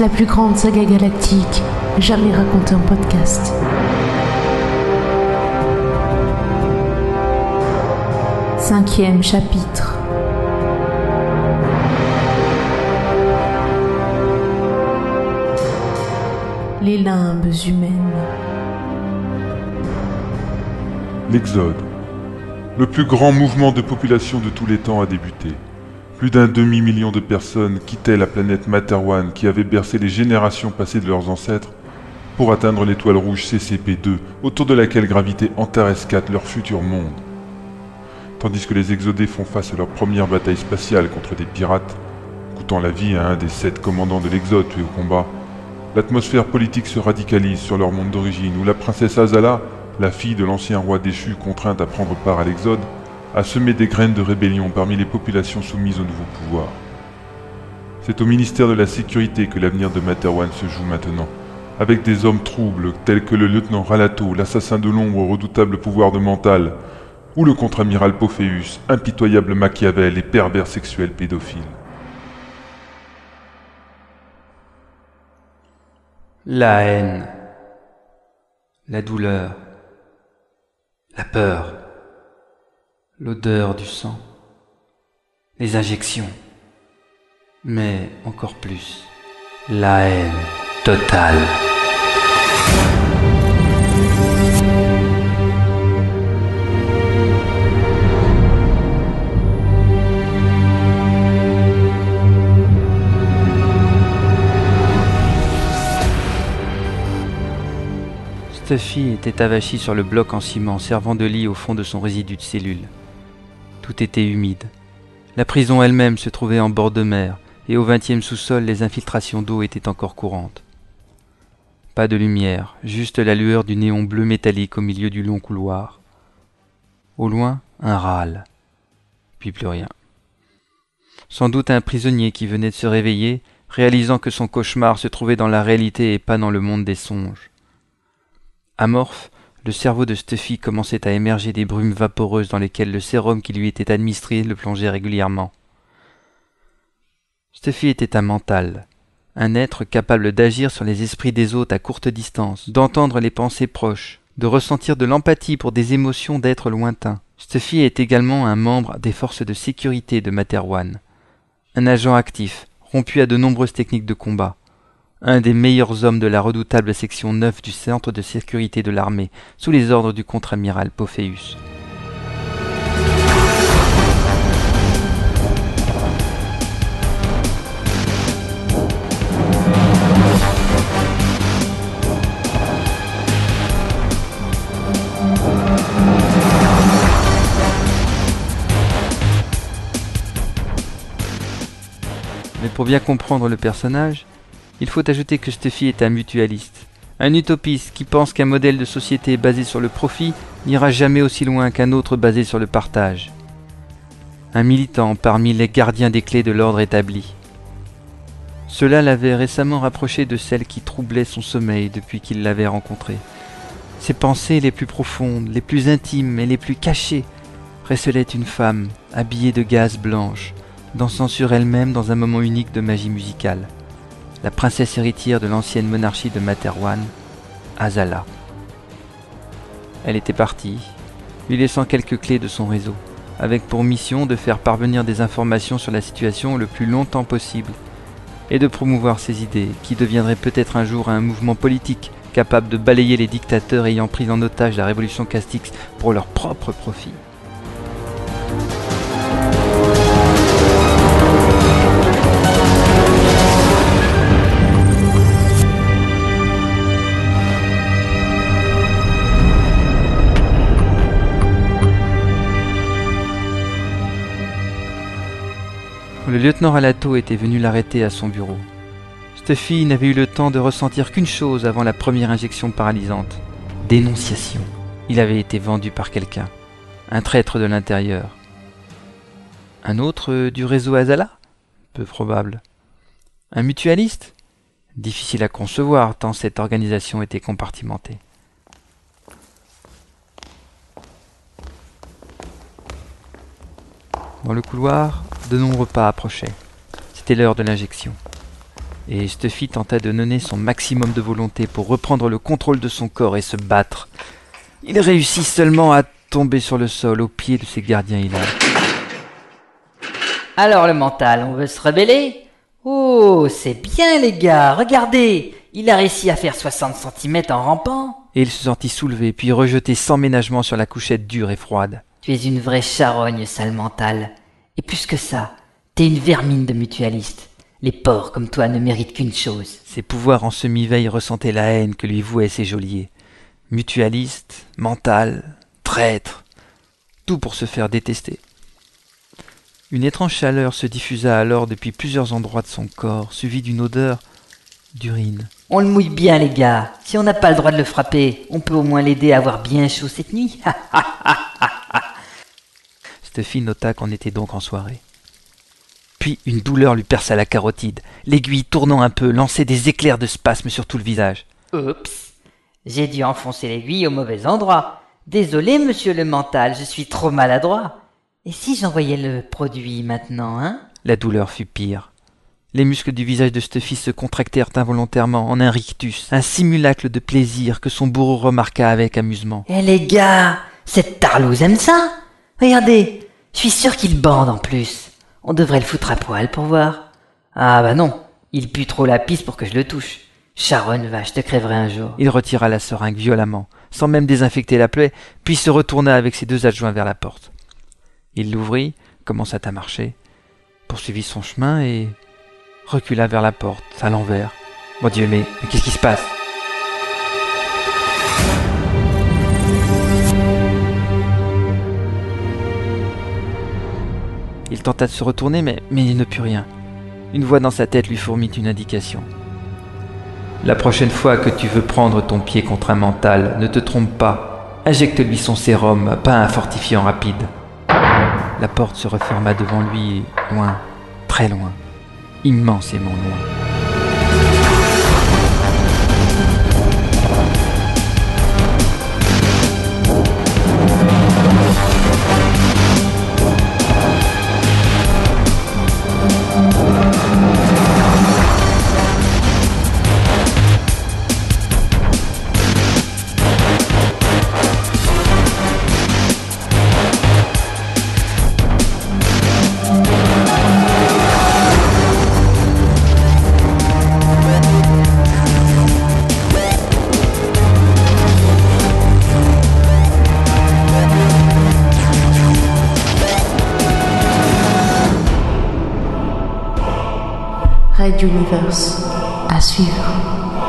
La plus grande saga galactique jamais racontée en podcast. Cinquième chapitre. Les limbes humaines. L'Exode. Le plus grand mouvement de population de tous les temps a débuté. Plus d'un demi-million de personnes quittaient la planète Materwan qui avait bercé les générations passées de leurs ancêtres pour atteindre l'étoile rouge CCP-2 autour de laquelle gravitait Antares 4 leur futur monde. Tandis que les exodés font face à leur première bataille spatiale contre des pirates, coûtant la vie à un des sept commandants de l'Exode tués au combat, l'atmosphère politique se radicalise sur leur monde d'origine où la princesse Azala, la fille de l'ancien roi déchu contrainte à prendre part à l'Exode, a semé des graines de rébellion parmi les populations soumises au nouveau pouvoir. C'est au ministère de la Sécurité que l'avenir de Materwan se joue maintenant, avec des hommes troubles tels que le lieutenant Ralato, l'assassin de l'ombre au redoutable pouvoir de mental, ou le contre-amiral Pophéus, impitoyable Machiavel et pervers sexuel pédophile. La haine, la douleur, la peur, l'odeur du sang, les injections, mais encore plus, la haine totale. Stuffy était avachi sur le bloc en ciment servant de lit au fond de son résidu de cellule. Tout était humide. La prison elle-même se trouvait en bord de mer, et au vingtième sous-sol les infiltrations d'eau étaient encore courantes. Pas de lumière, juste la lueur du néon bleu métallique au milieu du long couloir. Au loin, un râle. Puis plus rien. Sans doute un prisonnier qui venait de se réveiller, réalisant que son cauchemar se trouvait dans la réalité et pas dans le monde des songes. Amorphe, le cerveau de Stuffy commençait à émerger des brumes vaporeuses dans lesquelles le sérum qui lui était administré le plongeait régulièrement. Stuffy était un mental, un être capable d'agir sur les esprits des autres à courte distance, d'entendre les pensées proches, de ressentir de l'empathie pour des émotions d'êtres lointains. Stuffy est également un membre des forces de sécurité de Materwan, un agent actif, rompu à de nombreuses techniques de combat, un des meilleurs hommes de la redoutable section 9 du centre de sécurité de l'armée, sous les ordres du contre-amiral Pophéus. Mais pour bien comprendre le personnage, il faut ajouter que Stuffy est un mutualiste, un utopiste qui pense qu'un modèle de société basé sur le profit n'ira jamais aussi loin qu'un autre basé sur le partage. Un militant parmi les gardiens des clés de l'ordre établi. Cela l'avait récemment rapproché de celle qui troublait son sommeil depuis qu'il l'avait rencontrée. Ses pensées les plus profondes, les plus intimes et les plus cachées recelaient une femme habillée de gaze blanche, dansant sur elle-même dans un moment unique de magie musicale la princesse héritière de l'ancienne monarchie de Materwan, Azala. Elle était partie, lui laissant quelques clés de son réseau, avec pour mission de faire parvenir des informations sur la situation le plus longtemps possible, et de promouvoir ses idées, qui deviendraient peut-être un jour un mouvement politique capable de balayer les dictateurs ayant pris en otage la révolution Castix pour leur propre profit. Le lieutenant Alato était venu l'arrêter à son bureau. Stuffy n'avait eu le temps de ressentir qu'une chose avant la première injection paralysante. Dénonciation. Il avait été vendu par quelqu'un. Un traître de l'intérieur. Un autre du réseau Azala? Peu probable. Un mutualiste? Difficile à concevoir tant cette organisation était compartimentée. Dans le couloir, de nombreux pas approchaient. C'était l'heure de l'injection. Et Stuffy tenta de donner son maximum de volonté pour reprendre le contrôle de son corps et se battre. Il réussit seulement à tomber sur le sol au pied de ses gardiens hilaires. Alors le mental, on veut se rebeller? Oh, c'est bien les gars, regardez Il a réussi à faire 60 cm en rampant Et il se sentit soulevé puis rejeté sans ménagement sur la couchette dure et froide. Tu es une vraie charogne, sale mental. Et plus que ça, t'es une vermine de mutualiste. Les porcs comme toi ne méritent qu'une chose. Ses pouvoirs en semi-veille ressentaient la haine que lui vouaient ses geôliers. Mutualiste, mental, traître, tout pour se faire détester. Une étrange chaleur se diffusa alors depuis plusieurs endroits de son corps, suivie d'une odeur d'urine. On le mouille bien, les gars. Si on n'a pas le droit de le frapper, on peut au moins l'aider à avoir bien chaud cette nuit. Stuffy nota qu'on était donc en soirée. Puis une douleur lui perça la carotide. L'aiguille tournant un peu lançait des éclairs de spasme sur tout le visage. Oups. J'ai dû enfoncer l'aiguille au mauvais endroit. Désolé, monsieur le mental, je suis trop maladroit. Et si j'envoyais le produit maintenant, hein? La douleur fut pire. Les muscles du visage de Stuffy se contractèrent involontairement en un rictus, un simulacre de plaisir que son bourreau remarqua avec amusement. Eh les gars, cette tarlouse aime ça Regardez, je suis sûr qu'il bande en plus. On devrait le foutre à poil pour voir. Ah bah non, il pue trop la pisse pour que je le touche. Charonne, va, te crèverai un jour. Il retira la seringue violemment, sans même désinfecter la plaie, puis se retourna avec ses deux adjoints vers la porte. Il l'ouvrit, commença à marcher, poursuivit son chemin et recula vers la porte, à l'envers. Mon Dieu, mais qu'est-ce qui se passe? Il tenta de se retourner, mais, il ne put rien. Une voix dans sa tête lui fourmit une indication. La prochaine fois que tu veux prendre ton pied contre un mental, ne te trompe pas. Injecte-lui son sérum, pas un fortifiant rapide. La porte se referma devant lui, loin, très loin, immensément loin. Red Universe à suivre.